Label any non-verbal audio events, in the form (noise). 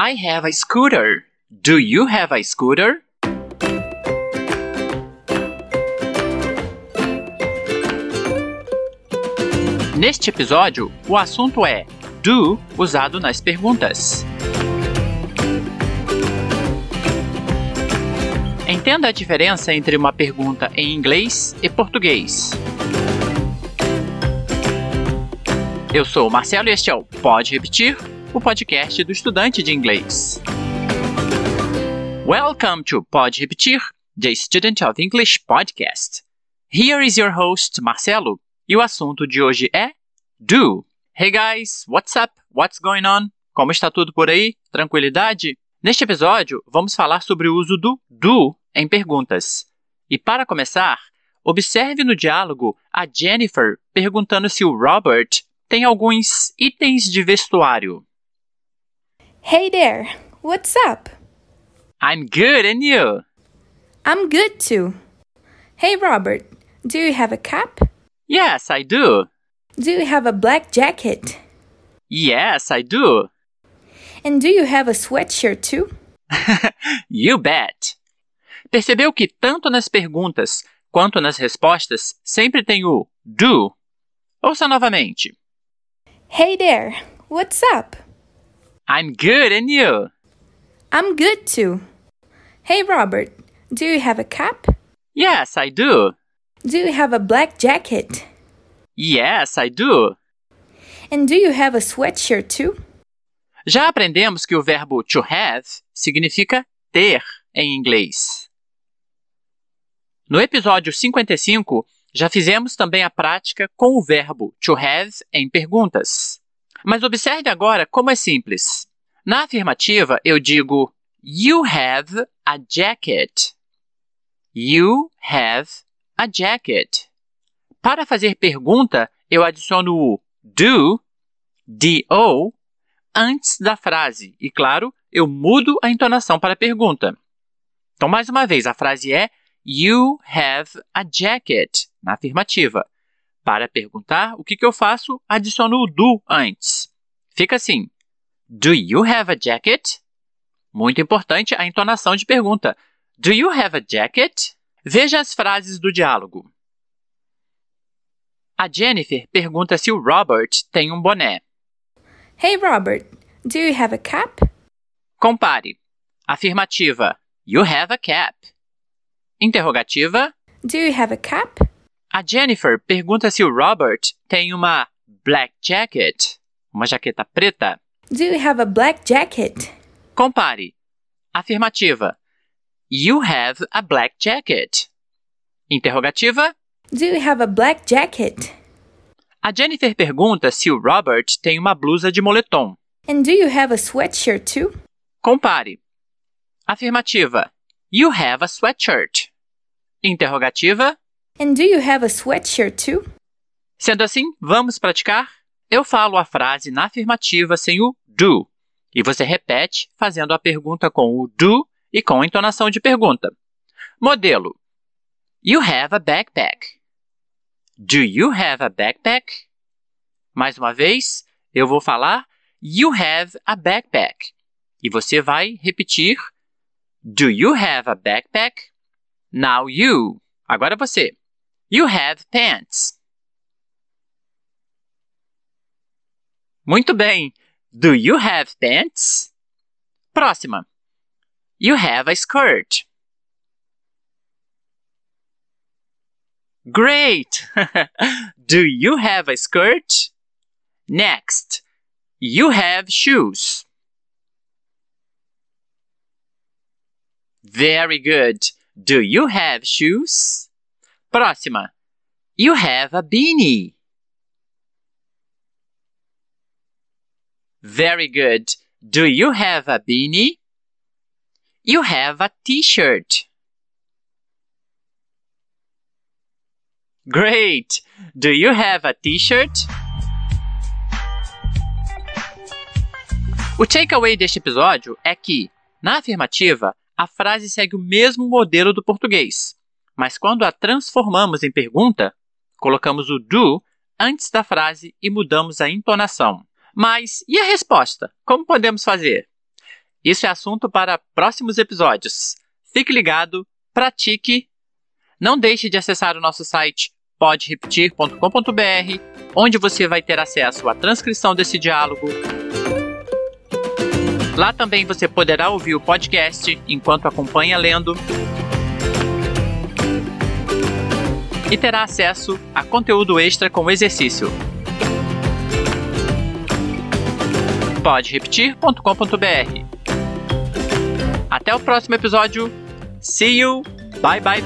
I have a scooter. Do you have a scooter? Neste episódio, o assunto é do usado nas perguntas. Entenda a diferença entre uma pergunta em inglês e português. Eu sou o Marcelo e este é o Pode Repetir, o podcast do estudante de inglês. Welcome to Pode Repetir, the Student of English podcast. Here is your host, Marcelo, e o assunto de hoje é do. Hey guys, what's up? What's going on? Como está tudo por aí? Tranquilidade? Neste episódio, vamos falar sobre o uso do do em perguntas. E para começar, observe no diálogo a Jennifer perguntando se o Robert tem alguns itens de vestuário. Hey there, what's up? I'm good, and you? I'm good too. Hey Robert, do you have a cap? Yes, I do. Do you have a black jacket? Yes, I do. And do you have a sweatshirt too? (laughs) you bet. Percebeu que tanto nas perguntas quanto nas respostas sempre tem o do? Ouça novamente. Hey there, what's up? I'm good, and you? I'm good too. Hey Robert, do you have a cap? Yes, I do. Do you have a black jacket? Yes, I do. And do you have a sweatshirt too? Já aprendemos que o verbo to have significa ter em inglês. No episódio 55, já fizemos também a prática com o verbo to have em perguntas. Mas observe agora como é simples. Na afirmativa, eu digo You have a jacket. You have a jacket. Para fazer pergunta, eu adiciono o do, do, antes da frase. E, claro, eu mudo a entonação para a pergunta. Então, mais uma vez, a frase é You have a jacket, na afirmativa. Para perguntar, o que, que eu faço? Adiciono o do antes. Fica assim: Do you have a jacket? Muito importante a entonação de pergunta. Do you have a jacket? Veja as frases do diálogo. A Jennifer pergunta se o Robert tem um boné. Hey Robert, do you have a cap? Compare. Afirmativa: You have a cap. Interrogativa: Do you have a cap? A Jennifer pergunta se o Robert tem uma black jacket, uma jaqueta preta. Do you have a black jacket? Compare. Afirmativa: You have a black jacket. Interrogativa: Do you have a black jacket? A Jennifer pergunta se o Robert tem uma blusa de moletom. And do you have a sweatshirt too? Compare. Afirmativa: You have a sweatshirt. Interrogativa: And do you have a sweatshirt too? Sendo assim, vamos praticar? Eu falo a frase na afirmativa sem o do, e você repete fazendo a pergunta com o do e com entonação de pergunta. Modelo: You have a backpack. Do you have a backpack? Mais uma vez, eu vou falar You have a backpack. E você vai repetir Do you have a backpack? Now you. Agora você. You have pants. Muito bem. Do you have pants? Próxima. You have a skirt. Great! (laughs) Do you have a skirt? Next. You have shoes. Very good. Do you have shoes? Próxima. You have a beanie. Very good. Do you have a beanie? You have a t-shirt. Great! Do you have a t-shirt? O takeaway deste episódio é que, na afirmativa, a frase segue o mesmo modelo do português, mas quando a transformamos em pergunta, colocamos o do antes da frase e mudamos a entonação. Mas e a resposta? Como podemos fazer? Isso é assunto para próximos episódios. Fique ligado, pratique. Não deixe de acessar o nosso site poderepetir.com.br, onde você vai ter acesso à transcrição desse diálogo. Lá também você poderá ouvir o podcast enquanto acompanha lendo. E terá acesso a conteúdo extra com exercício. poderepetir.com.br. Até o próximo episódio. See you. Bye bye.